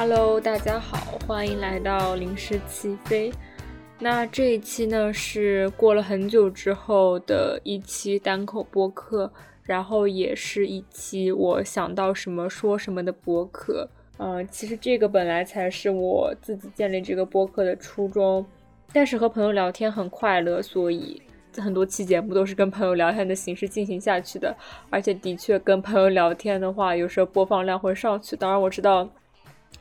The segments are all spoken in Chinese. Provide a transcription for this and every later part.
Hello，大家好，欢迎来到临时起飞。那这一期呢是过了很久之后的一期单口播客，然后也是一期我想到什么说什么的播客。嗯，其实这个本来才是我自己建立这个播客的初衷，但是和朋友聊天很快乐，所以很多期节目都是跟朋友聊天的形式进行下去的。而且的确跟朋友聊天的话，有时候播放量会上去。当然我知道。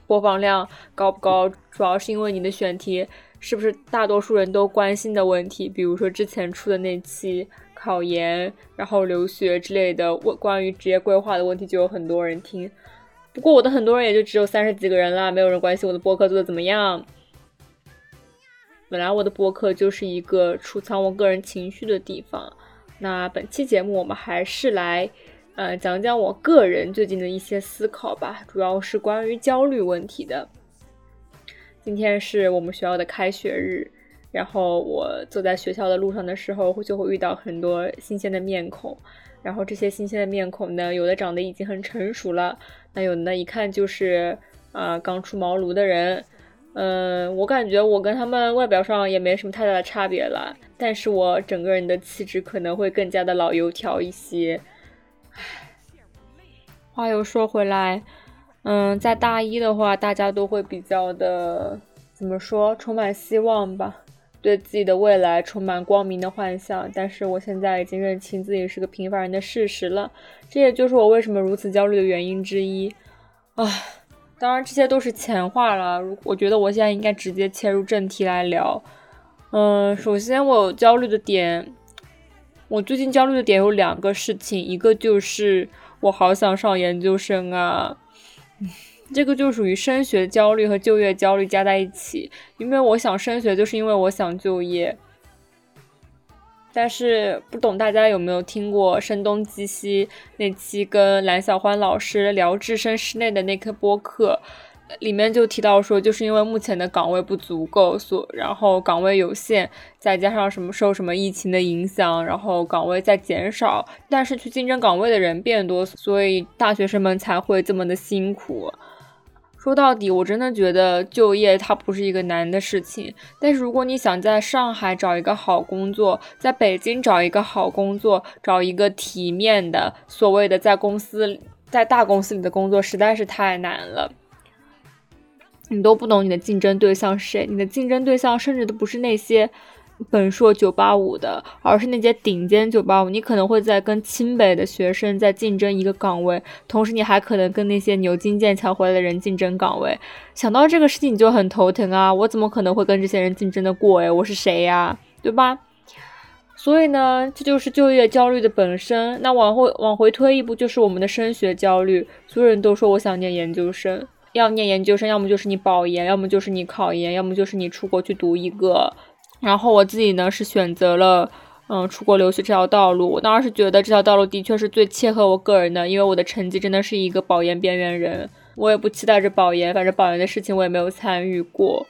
播放量高不高，主要是因为你的选题是不是大多数人都关心的问题，比如说之前出的那期考研，然后留学之类的问关于职业规划的问题，就有很多人听。不过我的很多人也就只有三十几个人啦，没有人关心我的播客做的怎么样。本来我的播客就是一个储藏我个人情绪的地方，那本期节目我们还是来。呃，讲讲我个人最近的一些思考吧，主要是关于焦虑问题的。今天是我们学校的开学日，然后我走在学校的路上的时候，就会遇到很多新鲜的面孔。然后这些新鲜的面孔呢，有的长得已经很成熟了，那有的呢一看就是啊刚出茅庐的人。嗯，我感觉我跟他们外表上也没什么太大的差别了，但是我整个人的气质可能会更加的老油条一些。话又说回来，嗯，在大一的话，大家都会比较的怎么说，充满希望吧，对自己的未来充满光明的幻想。但是我现在已经认清自己是个平凡人的事实了，这也就是我为什么如此焦虑的原因之一。唉，当然这些都是前话了。如我觉得我现在应该直接切入正题来聊。嗯，首先我焦虑的点。我最近焦虑的点有两个事情，一个就是我好想上研究生啊，这个就属于升学焦虑和就业焦虑加在一起。因为我想升学，就是因为我想就业。但是不懂大家有没有听过《声东击西》那期跟蓝小欢老师聊置身室内的那颗播客？里面就提到说，就是因为目前的岗位不足够，所然后岗位有限，再加上什么受什么疫情的影响，然后岗位在减少，但是去竞争岗位的人变多，所以大学生们才会这么的辛苦。说到底，我真的觉得就业它不是一个难的事情，但是如果你想在上海找一个好工作，在北京找一个好工作，找一个体面的所谓的在公司在大公司里的工作，实在是太难了。你都不懂你的竞争对象是谁，你的竞争对象甚至都不是那些本硕九八五的，而是那些顶尖九八五。你可能会在跟清北的学生在竞争一个岗位，同时你还可能跟那些牛津剑桥回来的人竞争岗位。想到这个事情你就很头疼啊！我怎么可能会跟这些人竞争的过诶，我是谁呀？对吧？所以呢，这就是就业焦虑的本身。那往后往回推一步，就是我们的升学焦虑。所有人都说我想念研究生。要念研究生，要么就是你保研，要么就是你考研，要么就是你出国去读一个。然后我自己呢是选择了，嗯，出国留学这条道路。我当时觉得这条道路的确是最切合我个人的，因为我的成绩真的是一个保研边缘人。我也不期待着保研，反正保研的事情我也没有参与过。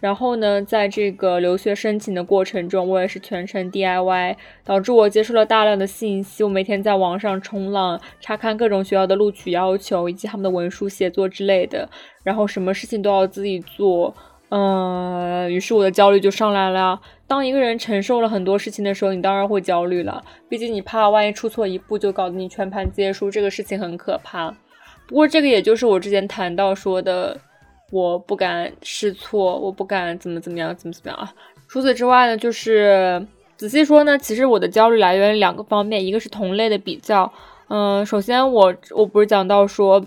然后呢，在这个留学申请的过程中，我也是全程 DIY，导致我接触了大量的信息。我每天在网上冲浪，查看各种学校的录取要求以及他们的文书写作之类的，然后什么事情都要自己做。嗯，于是我的焦虑就上来了。当一个人承受了很多事情的时候，你当然会焦虑了。毕竟你怕万一出错一步就搞得你全盘皆输，这个事情很可怕。不过这个也就是我之前谈到说的。我不敢试错，我不敢怎么怎么样，怎么怎么样啊！除此之外呢，就是仔细说呢，其实我的焦虑来源于两个方面，一个是同类的比较，嗯，首先我我不是讲到说。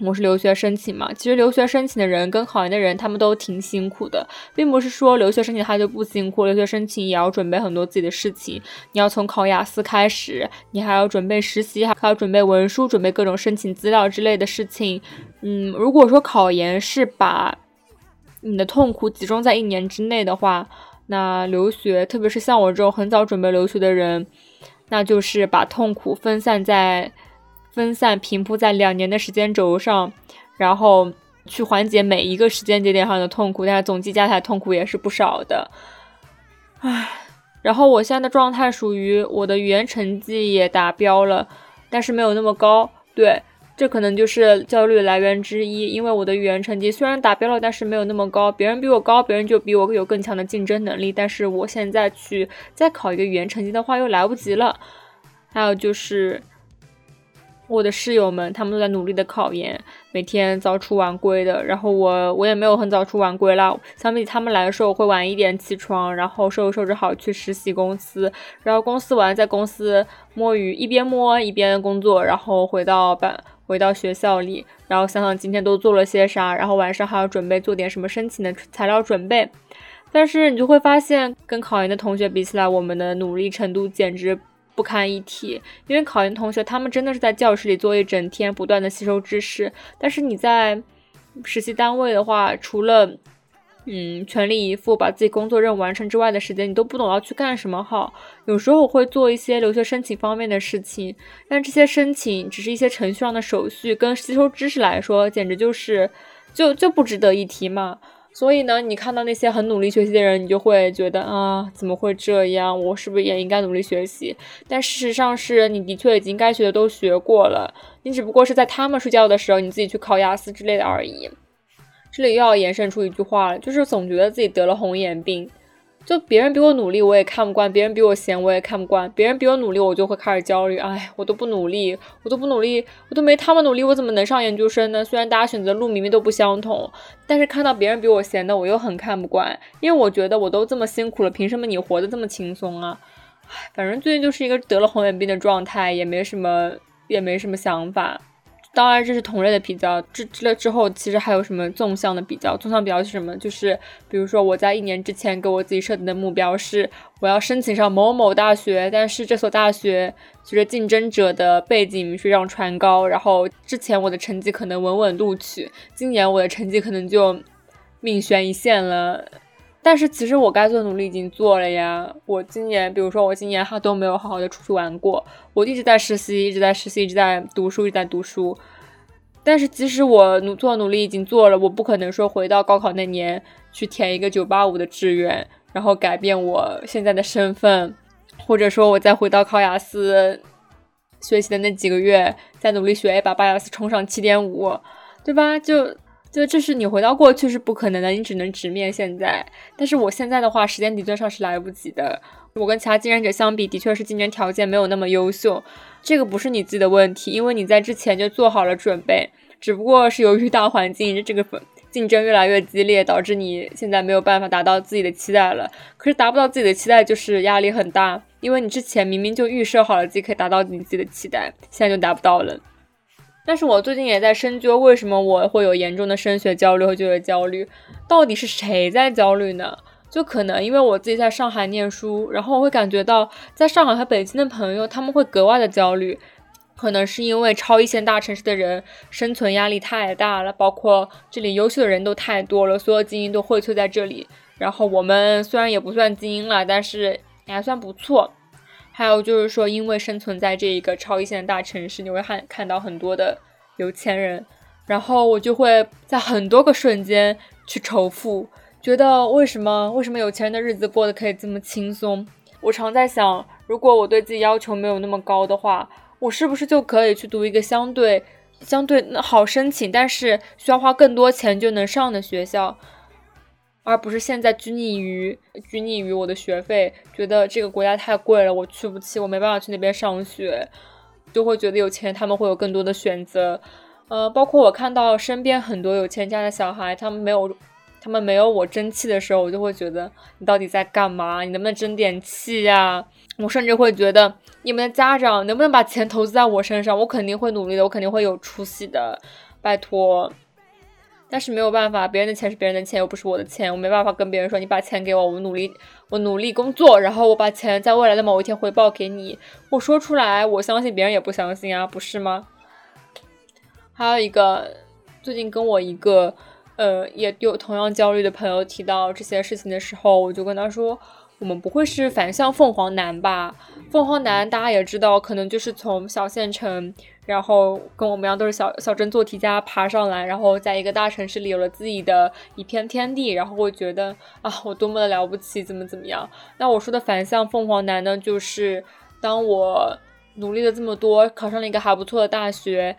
我是留学申请嘛，其实留学申请的人跟考研的人，他们都挺辛苦的，并不是说留学申请他就不辛苦，留学申请也要准备很多自己的事情，你要从考雅思开始，你还要准备实习，还要准备文书，准备各种申请资料之类的事情。嗯，如果说考研是把你的痛苦集中在一年之内的话，那留学，特别是像我这种很早准备留学的人，那就是把痛苦分散在。分散平铺在两年的时间轴上，然后去缓解每一个时间节点上的痛苦，但是总计加起来痛苦也是不少的。唉，然后我现在的状态属于我的语言成绩也达标了，但是没有那么高。对，这可能就是焦虑来源之一。因为我的语言成绩虽然达标了，但是没有那么高。别人比我高，别人就比我有更强的竞争能力。但是我现在去再考一个语言成绩的话，又来不及了。还有就是。我的室友们，他们都在努力的考研，每天早出晚归的。然后我，我也没有很早出晚归啦。相比他们来说，我会晚一点起床，然后收拾收拾好去实习公司，然后公司完在公司摸鱼，一边摸一边工作，然后回到班，回到学校里，然后想想今天都做了些啥，然后晚上还要准备做点什么申请的材料准备。但是你就会发现，跟考研的同学比起来，我们的努力程度简直。不堪一提，因为考研同学他们真的是在教室里坐一整天，不断的吸收知识。但是你在实习单位的话，除了嗯全力以赴把自己工作任务完成之外的时间，你都不懂要去干什么好。有时候我会做一些留学申请方面的事情，但这些申请只是一些程序上的手续，跟吸收知识来说，简直就是就就不值得一提嘛。所以呢，你看到那些很努力学习的人，你就会觉得啊，怎么会这样？我是不是也应该努力学习？但事实上是，你的确已经该学的都学过了，你只不过是在他们睡觉的时候，你自己去考雅思之类的而已。这里又要延伸出一句话了，就是总觉得自己得了红眼病。就别人比我努力，我也看不惯；别人比我闲，我也看不惯。别人比我努力，我就会开始焦虑。哎，我都不努力，我都不努力，我都没他们努力，我怎么能上研究生呢？虽然大家选择路明明都不相同，但是看到别人比我闲的，我又很看不惯，因为我觉得我都这么辛苦了，凭什么你活得这么轻松啊？唉，反正最近就是一个得了红眼病的状态，也没什么，也没什么想法。当然，这是同类的比较。这之了之后，其实还有什么纵向的比较？纵向比较是什么？就是比如说，我在一年之前给我自己设定的目标是，我要申请上某某大学，但是这所大学随着竞争者的背景水涨船高，然后之前我的成绩可能稳稳录取，今年我的成绩可能就命悬一线了。但是其实我该做的努力已经做了呀。我今年，比如说我今年哈都没有好好的出去玩过，我一直在实习，一直在实习，一直在读书，一直在读书。但是即使我努做努力已经做了，我不可能说回到高考那年去填一个九八五的志愿，然后改变我现在的身份，或者说我再回到考雅思学习的那几个月，再努力学一把，把雅思冲上七点五，对吧？就。就这是你回到过去是不可能的，你只能直面现在。但是我现在的话，时间理论上是来不及的。我跟其他竞争者相比，的确是竞争条件没有那么优秀。这个不是你自己的问题，因为你在之前就做好了准备，只不过是由于大环境这个竞争越来越激烈，导致你现在没有办法达到自己的期待了。可是达不到自己的期待，就是压力很大，因为你之前明明就预设好了自己可以达到你自己的期待，现在就达不到了。但是我最近也在深究，为什么我会有严重的升学焦虑和就业焦虑？到底是谁在焦虑呢？就可能因为我自己在上海念书，然后我会感觉到在上海和北京的朋友他们会格外的焦虑，可能是因为超一线大城市的人生存压力太大了，包括这里优秀的人都太多了，所有精英都荟萃在这里，然后我们虽然也不算精英了，但是也还算不错。还有就是说，因为生存在这一个超一线的大城市，你会看看到很多的有钱人，然后我就会在很多个瞬间去仇富，觉得为什么为什么有钱人的日子过得可以这么轻松？我常在想，如果我对自己要求没有那么高的话，我是不是就可以去读一个相对相对好申请，但是需要花更多钱就能上的学校？而不是现在拘泥于拘泥于我的学费，觉得这个国家太贵了，我去不起，我没办法去那边上学，就会觉得有钱他们会有更多的选择，呃，包括我看到身边很多有钱家的小孩，他们没有他们没有我争气的时候，我就会觉得你到底在干嘛？你能不能争点气呀？我甚至会觉得你们的家长能不能把钱投资在我身上？我肯定会努力的，我肯定会有出息的，拜托。但是没有办法，别人的钱是别人的钱，又不是我的钱，我没办法跟别人说你把钱给我，我努力，我努力工作，然后我把钱在未来的某一天回报给你。我说出来，我相信别人也不相信啊，不是吗？还有一个，最近跟我一个，呃，也有同样焦虑的朋友提到这些事情的时候，我就跟他说。我们不会是反向凤凰男吧？凤凰男大家也知道，可能就是从小县城，然后跟我们一样都是小小镇做题家爬上来，然后在一个大城市里有了自己的一片天地，然后会觉得啊，我多么的了不起，怎么怎么样？那我说的反向凤凰男呢，就是当我努力了这么多，考上了一个还不错的大学。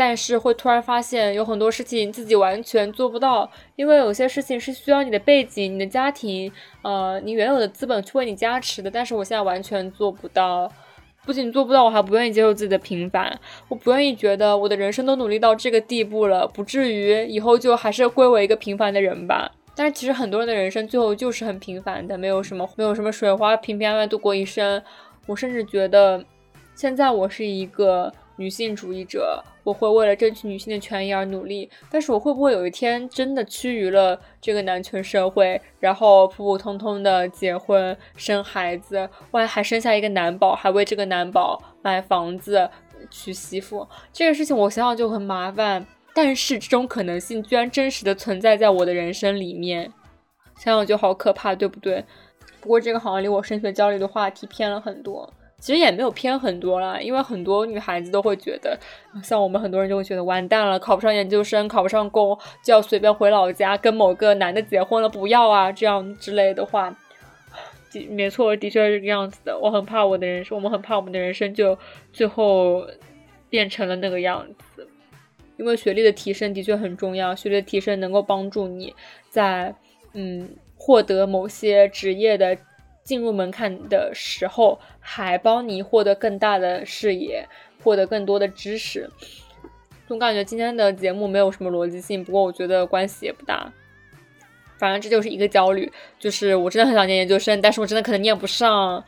但是会突然发现有很多事情自己完全做不到，因为有些事情是需要你的背景、你的家庭，呃，你原有的资本去为你加持的。但是我现在完全做不到，不仅做不到，我还不愿意接受自己的平凡，我不愿意觉得我的人生都努力到这个地步了，不至于以后就还是归为一个平凡的人吧。但是其实很多人的人生最后就是很平凡的，没有什么没有什么水花，平平安安度过一生。我甚至觉得，现在我是一个。女性主义者，我会为了争取女性的权益而努力。但是我会不会有一天真的趋于了这个男权社会，然后普普通通的结婚生孩子，万一还生下一个男宝，还为这个男宝买房子娶媳妇，这个事情我想想就很麻烦。但是这种可能性居然真实的存在在我的人生里面，想想就好可怕，对不对？不过这个好像离我升学焦虑的话题偏了很多。其实也没有偏很多啦，因为很多女孩子都会觉得，像我们很多人就会觉得完蛋了，考不上研究生，考不上公，就要随便回老家跟某个男的结婚了，不要啊，这样之类的话，的没错，的确是这样子的。我很怕我的人生，我们很怕我们的人生就最后变成了那个样子，因为学历的提升的确很重要，学历的提升能够帮助你在嗯获得某些职业的。进入门槛的时候，还帮你获得更大的视野，获得更多的知识。总感觉今天的节目没有什么逻辑性，不过我觉得关系也不大。反正这就是一个焦虑，就是我真的很想念研究生，但是我真的可能念不上。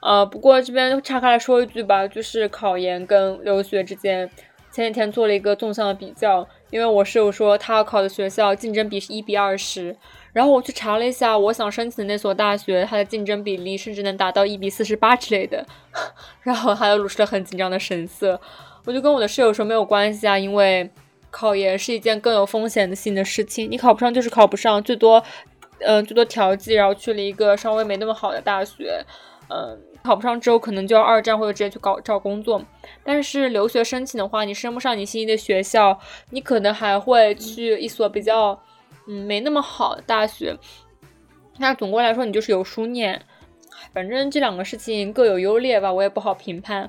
呃，不过这边岔开来说一句吧，就是考研跟留学之间，前几天做了一个纵向的比较，因为我室友说他要考的学校竞争比是一比二十。然后我去查了一下，我想申请的那所大学，它的竞争比例甚至能达到一比四十八之类的。然后他又露出了很紧张的神色。我就跟我的室友说没有关系啊，因为考研是一件更有风险性的事情，你考不上就是考不上，最多，嗯，最多调剂，然后去了一个稍微没那么好的大学，嗯，考不上之后可能就要二战或者直接去搞找工作。但是留学申请的话，你升不上你心仪的学校，你可能还会去一所比较。嗯，没那么好的大学，那总归来说你就是有书念，反正这两个事情各有优劣吧，我也不好评判。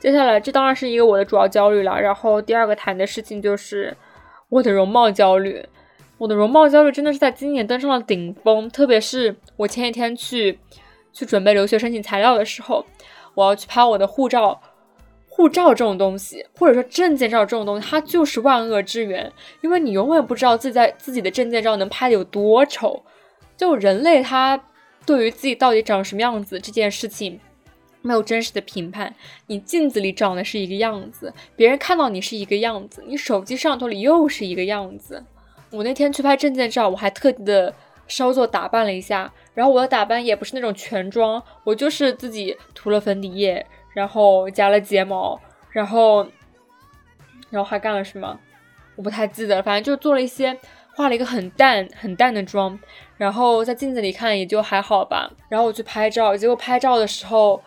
接下来，这当然是一个我的主要焦虑了。然后第二个谈的事情就是我的容貌焦虑，我的容貌焦虑真的是在今年登上了顶峰。特别是我前几天去去准备留学申请材料的时候，我要去拍我的护照。护照这种东西，或者说证件照这种东西，它就是万恶之源，因为你永远不知道自己在自己的证件照能拍的有多丑。就人类他对于自己到底长什么样子这件事情，没有真实的评判。你镜子里长的是一个样子，别人看到你是一个样子，你手机上头里又是一个样子。我那天去拍证件照，我还特地的稍作打扮了一下，然后我的打扮也不是那种全妆，我就是自己涂了粉底液。然后夹了睫毛，然后，然后还干了什么？我不太记得了。反正就做了一些，画了一个很淡很淡的妆，然后在镜子里看也就还好吧。然后我去拍照，结果拍照的时候。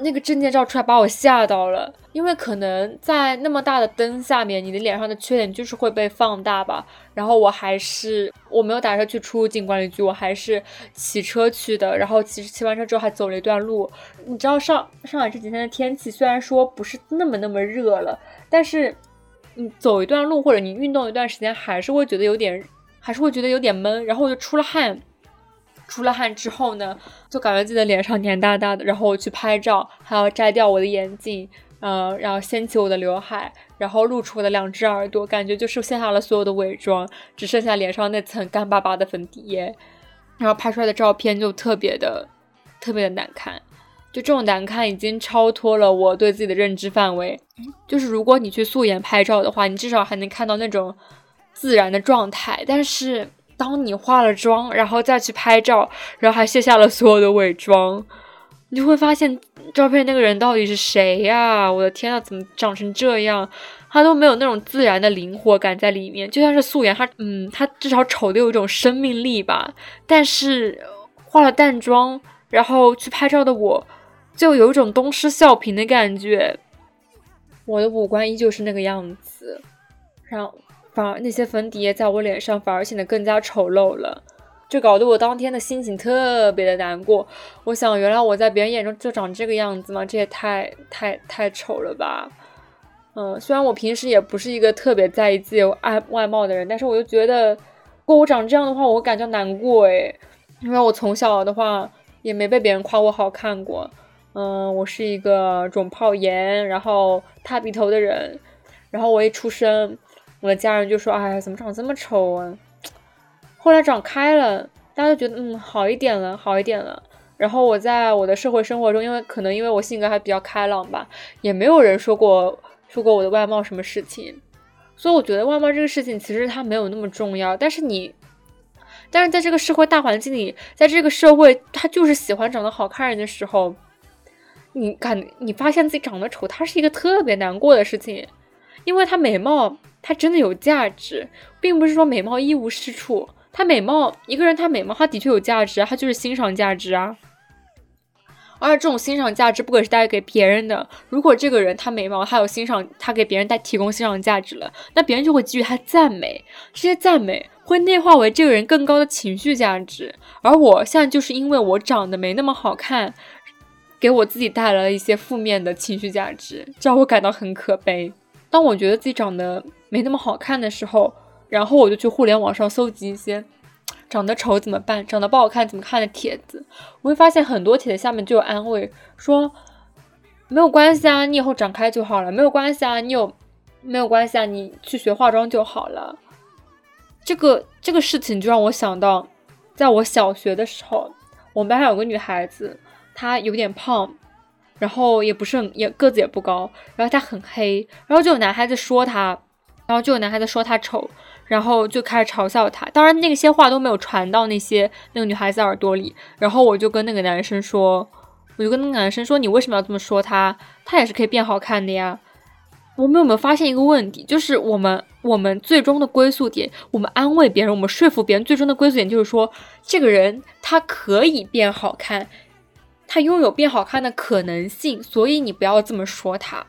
那个证件照出来把我吓到了，因为可能在那么大的灯下面，你的脸上的缺点就是会被放大吧。然后我还是我没有打车去出入境管理局，我还是骑车去的。然后其实骑完车之后还走了一段路。你知道上上海这几天的天气虽然说不是那么那么热了，但是你走一段路或者你运动一段时间，还是会觉得有点，还是会觉得有点闷。然后我就出了汗。出了汗之后呢，就感觉自己的脸上黏哒哒的，然后我去拍照，还要摘掉我的眼镜，嗯，然后掀起我的刘海，然后露出我的两只耳朵，感觉就是卸下了所有的伪装，只剩下脸上那层干巴巴的粉底液，然后拍出来的照片就特别的特别的难看，就这种难看已经超脱了我对自己的认知范围。就是如果你去素颜拍照的话，你至少还能看到那种自然的状态，但是。当你化了妆，然后再去拍照，然后还卸下了所有的伪装，你就会发现照片那个人到底是谁呀？我的天呐，怎么长成这样？他都没有那种自然的灵活感在里面。就算是素颜，他嗯，他至少丑的有一种生命力吧。但是化了淡妆，然后去拍照的我，就有一种东施效颦的感觉。我的五官依旧是那个样子，然后。反而那些粉底液在我脸上反而显得更加丑陋了，就搞得我当天的心情特别的难过。我想，原来我在别人眼中就长这个样子吗？这也太太太丑了吧！嗯，虽然我平时也不是一个特别在意自己外外貌的人，但是我就觉得，如果我长这样的话，我感觉难过诶，因为我从小的话也没被别人夸我好看过。嗯，我是一个肿泡炎，然后塌鼻头的人，然后我一出生，我的家人就说：“哎，怎么长这么丑啊？”后来长开了，大家都觉得嗯好一点了，好一点了。然后我在我的社会生活中，因为可能因为我性格还比较开朗吧，也没有人说过说过我的外貌什么事情，所以我觉得外貌这个事情其实它没有那么重要。但是你，但是在这个社会大环境里，在这个社会，他就是喜欢长得好看人的时候。你感你发现自己长得丑，它是一个特别难过的事情，因为它美貌它真的有价值，并不是说美貌一无是处。它美貌一个人，他美貌他的确有价值，他就是欣赏价值啊。而且这种欣赏价值不可是带给别人的。如果这个人他美貌，他有欣赏，他给别人带提供欣赏价值了，那别人就会给予他赞美，这些赞美会内化为这个人更高的情绪价值。而我现在就是因为我长得没那么好看。给我自己带来了一些负面的情绪价值，这让我感到很可悲。当我觉得自己长得没那么好看的时候，然后我就去互联网上搜集一些长得丑怎么办、长得不好看怎么看的帖子。我会发现很多帖子下面就有安慰，说没有关系啊，你以后长开就好了；没有关系啊，你有没有关系啊，你去学化妆就好了。这个这个事情就让我想到，在我小学的时候，我们班上有个女孩子。她有点胖，然后也不是很也个子也不高，然后他很黑，然后就有男孩子说他，然后就有男孩子说他丑，然后就开始嘲笑他。当然那些话都没有传到那些那个女孩子耳朵里。然后我就跟那个男生说，我就跟那个男生说，你为什么要这么说他？他也是可以变好看的呀。我们有没有发现一个问题？就是我们我们最终的归宿点，我们安慰别人，我们说服别人，最终的归宿点就是说，这个人他可以变好看。他拥有变好看的可能性，所以你不要这么说他。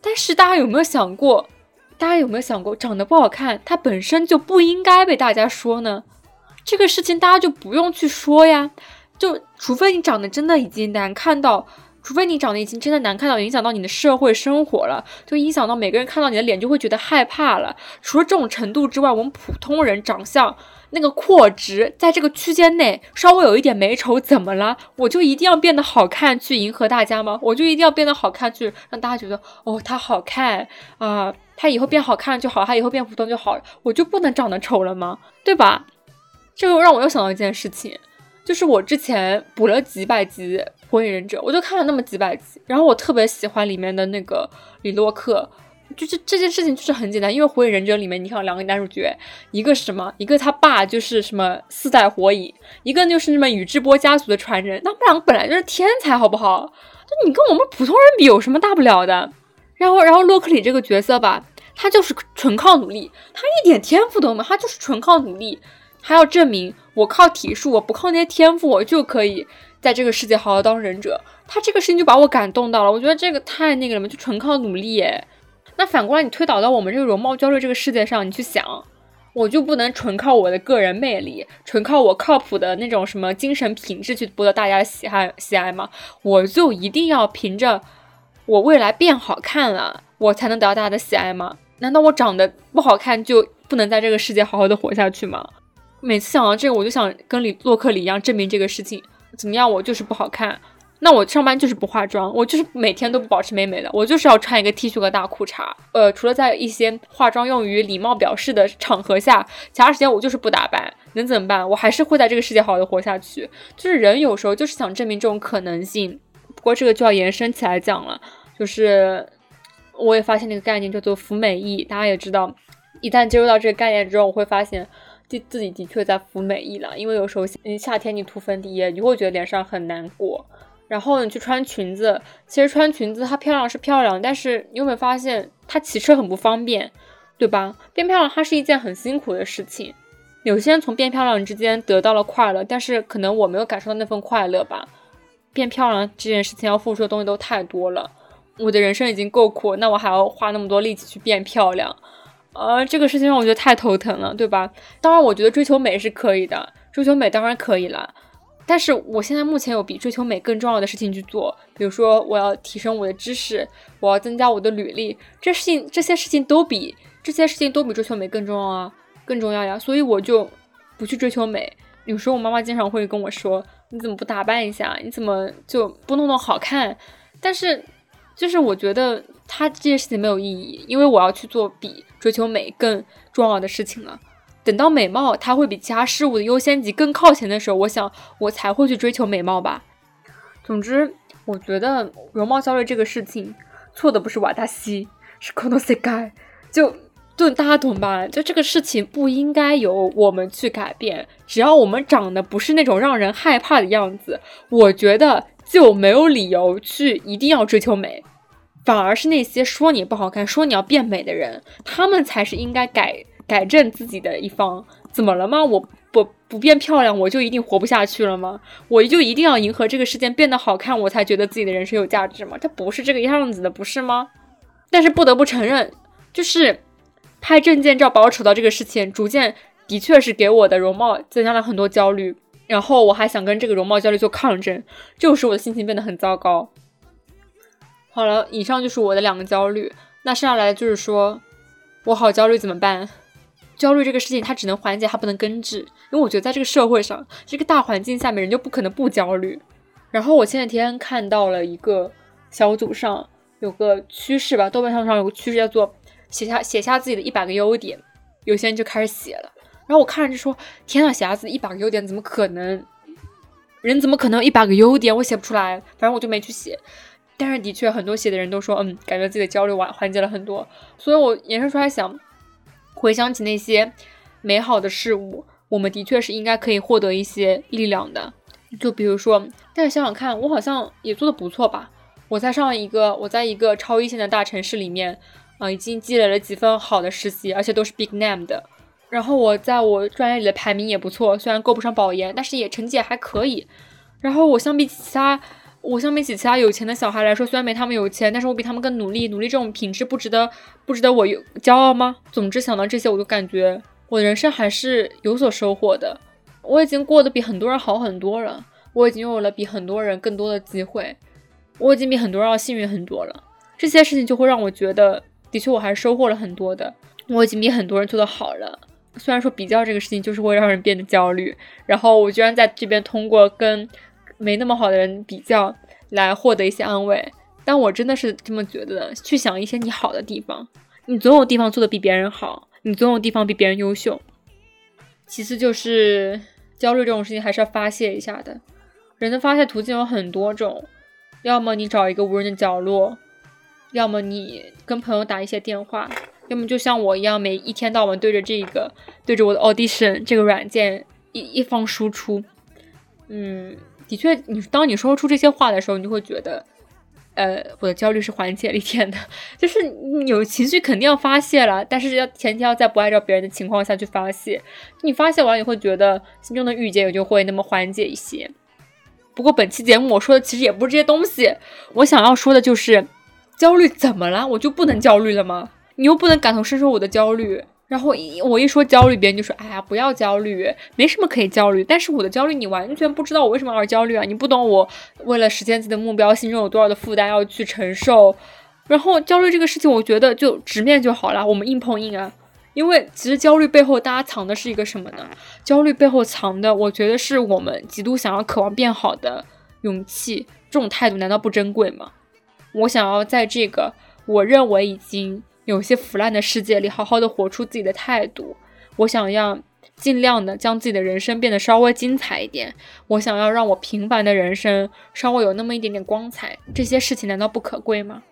但是大家有没有想过，大家有没有想过，长得不好看，他本身就不应该被大家说呢？这个事情大家就不用去说呀。就除非你长得真的已经难看到，除非你长得已经真的难看到，影响到你的社会生活了，就影响到每个人看到你的脸就会觉得害怕了。除了这种程度之外，我们普通人长相。那个廓值在这个区间内稍微有一点美丑，怎么了？我就一定要变得好看去迎合大家吗？我就一定要变得好看去让大家觉得哦，他好看啊，他以后变好看就好，他以后变普通就好，我就不能长得丑了吗？对吧？这个让我又想到一件事情，就是我之前补了几百集《火影忍者》，我就看了那么几百集，然后我特别喜欢里面的那个李洛克。就是这件事情就是很简单，因为《火影忍者》里面你看两个男主角，一个是什么？一个他爸就是什么四代火影，一个就是什么宇智波家族的传人。那们两个本来就是天才，好不好？就你跟我们普通人比有什么大不了的？然后，然后洛克里这个角色吧，他就是纯靠努力，他一点天赋都没有，他就是纯靠努力。他要证明我靠体术，我不靠那些天赋，我就可以在这个世界好好当忍者。他这个事情就把我感动到了，我觉得这个太那个了嘛，就纯靠努力耶。那反过来，你推导到我们这个容貌焦虑这个世界上，你去想，我就不能纯靠我的个人魅力，纯靠我靠谱的那种什么精神品质去博得大家的喜爱喜爱吗？我就一定要凭着我未来变好看了，我才能得到大家的喜爱吗？难道我长得不好看就不能在这个世界好好的活下去吗？每次想到这个，我就想跟李洛克里一样证明这个事情，怎么样？我就是不好看。那我上班就是不化妆，我就是每天都不保持美美的，我就是要穿一个 T 恤和大裤衩。呃，除了在一些化妆用于礼貌表示的场合下，其他时间我就是不打扮。能怎么办？我还是会在这个世界好好的活下去。就是人有时候就是想证明这种可能性。不过这个就要延伸起来讲了，就是我也发现那个概念叫做服美役。大家也知道，一旦接触到这个概念之后，我会发现自自己的确在服美役了。因为有时候夏天你涂粉底液，你会觉得脸上很难过。然后你去穿裙子，其实穿裙子它漂亮是漂亮，但是你有没有发现它骑车很不方便，对吧？变漂亮它是一件很辛苦的事情。有些人从变漂亮之间得到了快乐，但是可能我没有感受到那份快乐吧。变漂亮这件事情要付出的东西都太多了，我的人生已经够苦，那我还要花那么多力气去变漂亮，呃，这个事情让我觉得太头疼了，对吧？当然，我觉得追求美是可以的，追求美当然可以了。但是我现在目前有比追求美更重要的事情去做，比如说我要提升我的知识，我要增加我的履历，这事情这些事情都比这些事情都比追求美更重要啊，更重要呀，所以我就不去追求美。有时候我妈妈经常会跟我说：“你怎么不打扮一下？你怎么就不弄弄好看？”但是就是我觉得他这件事情没有意义，因为我要去做比追求美更重要的事情了。等到美貌它会比其他事物的优先级更靠前的时候，我想我才会去追求美貌吧。总之，我觉得容貌焦虑这个事情错的不是瓦达西，是 Konosei 就就大家懂吧？就这个事情不应该由我们去改变，只要我们长得不是那种让人害怕的样子，我觉得就没有理由去一定要追求美。反而是那些说你不好看、说你要变美的人，他们才是应该改。改正自己的一方，怎么了吗？我不不变漂亮，我就一定活不下去了吗？我就一定要迎合这个世界变得好看，我才觉得自己的人生有价值吗？他不是这个样子的，不是吗？但是不得不承认，就是拍证件照把我丑到这个事情，逐渐的确是给我的容貌增加了很多焦虑。然后我还想跟这个容貌焦虑做抗争，就使我的心情变得很糟糕。好了，以上就是我的两个焦虑。那剩下来就是说我好焦虑怎么办？焦虑这个事情，它只能缓解，它不能根治。因为我觉得在这个社会上，这个大环境下面，人就不可能不焦虑。然后我前几天看到了一个小组上有个趋势吧，豆瓣上上有个趋势叫做写下写下自己的一百个优点，有些人就开始写了。然后我看着就说：天呐，写下自己一百个优点怎么可能？人怎么可能有一百个优点？我写不出来。反正我就没去写。但是的确，很多写的人都说，嗯，感觉自己的焦虑缓缓解了很多。所以我延伸出来想。回想起那些美好的事物，我们的确是应该可以获得一些力量的。就比如说，但是想想看，我好像也做的不错吧？我在上一个，我在一个超一线的大城市里面，啊，已经积累了几份好的实习，而且都是 big name 的。然后我在我专业里的排名也不错，虽然够不上保研，但是也成绩还可以。然后我相比其他。我相比起其他有钱的小孩来说，虽然没他们有钱，但是我比他们更努力。努力这种品质不值得不值得我有骄傲吗？总之想到这些，我就感觉我的人生还是有所收获的。我已经过得比很多人好很多了，我已经有了比很多人更多的机会，我已经比很多人要幸运很多了。这些事情就会让我觉得，的确我还是收获了很多的。我已经比很多人做得好了。虽然说比较这个事情就是会让人变得焦虑，然后我居然在这边通过跟。没那么好的人比较来获得一些安慰，但我真的是这么觉得。去想一些你好的地方，你总有地方做的比别人好，你总有地方比别人优秀。其次就是焦虑这种事情还是要发泄一下的。人的发泄途径有很多种，要么你找一个无人的角落，要么你跟朋友打一些电话，要么就像我一样，每一天到晚对着这个对着我的 Audition 这个软件一一方输出，嗯。的确，你当你说出这些话的时候，你就会觉得，呃，我的焦虑是缓解了一点的。就是有情绪肯定要发泄了，但是要前提要在不碍着别人的情况下去发泄。你发泄完，你会觉得心中的郁结也就会那么缓解一些。不过本期节目我说的其实也不是这些东西，我想要说的就是，焦虑怎么了？我就不能焦虑了吗？你又不能感同身受我的焦虑？然后我一说焦虑，别人就说：“哎呀，不要焦虑，没什么可以焦虑。”但是我的焦虑你完全不知道我为什么而焦虑啊！你不懂我为了实现自己的目标，心中有多少的负担要去承受。然后焦虑这个事情，我觉得就直面就好了，我们硬碰硬啊。因为其实焦虑背后，大家藏的是一个什么呢？焦虑背后藏的，我觉得是我们极度想要、渴望变好的勇气。这种态度难道不珍贵吗？我想要在这个我认为已经。有些腐烂的世界里，好好的活出自己的态度。我想要尽量的将自己的人生变得稍微精彩一点。我想要让我平凡的人生稍微有那么一点点光彩。这些事情难道不可贵吗？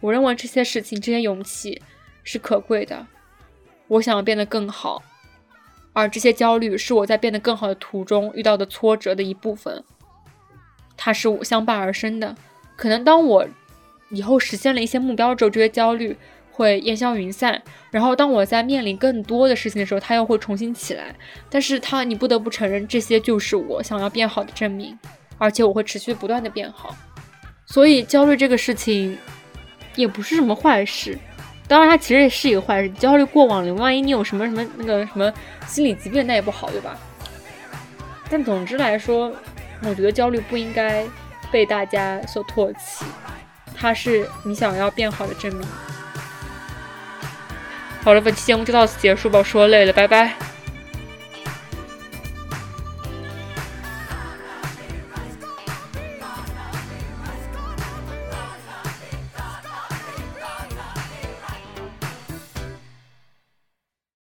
我认为这些事情，这些勇气是可贵的。我想要变得更好，而这些焦虑是我在变得更好的途中遇到的挫折的一部分。它是我相伴而生的。可能当我以后实现了一些目标之后，这些焦虑。会烟消云散，然后当我在面临更多的事情的时候，它又会重新起来。但是它，你不得不承认，这些就是我想要变好的证明，而且我会持续不断的变好。所以焦虑这个事情也不是什么坏事，当然它其实也是一个坏事。焦虑过往了，万一你有什么什么那个什么心理疾病，那也不好，对吧？但总之来说，我觉得焦虑不应该被大家所唾弃，它是你想要变好的证明。好了，本期节目就到此结束吧，我说累了，拜拜。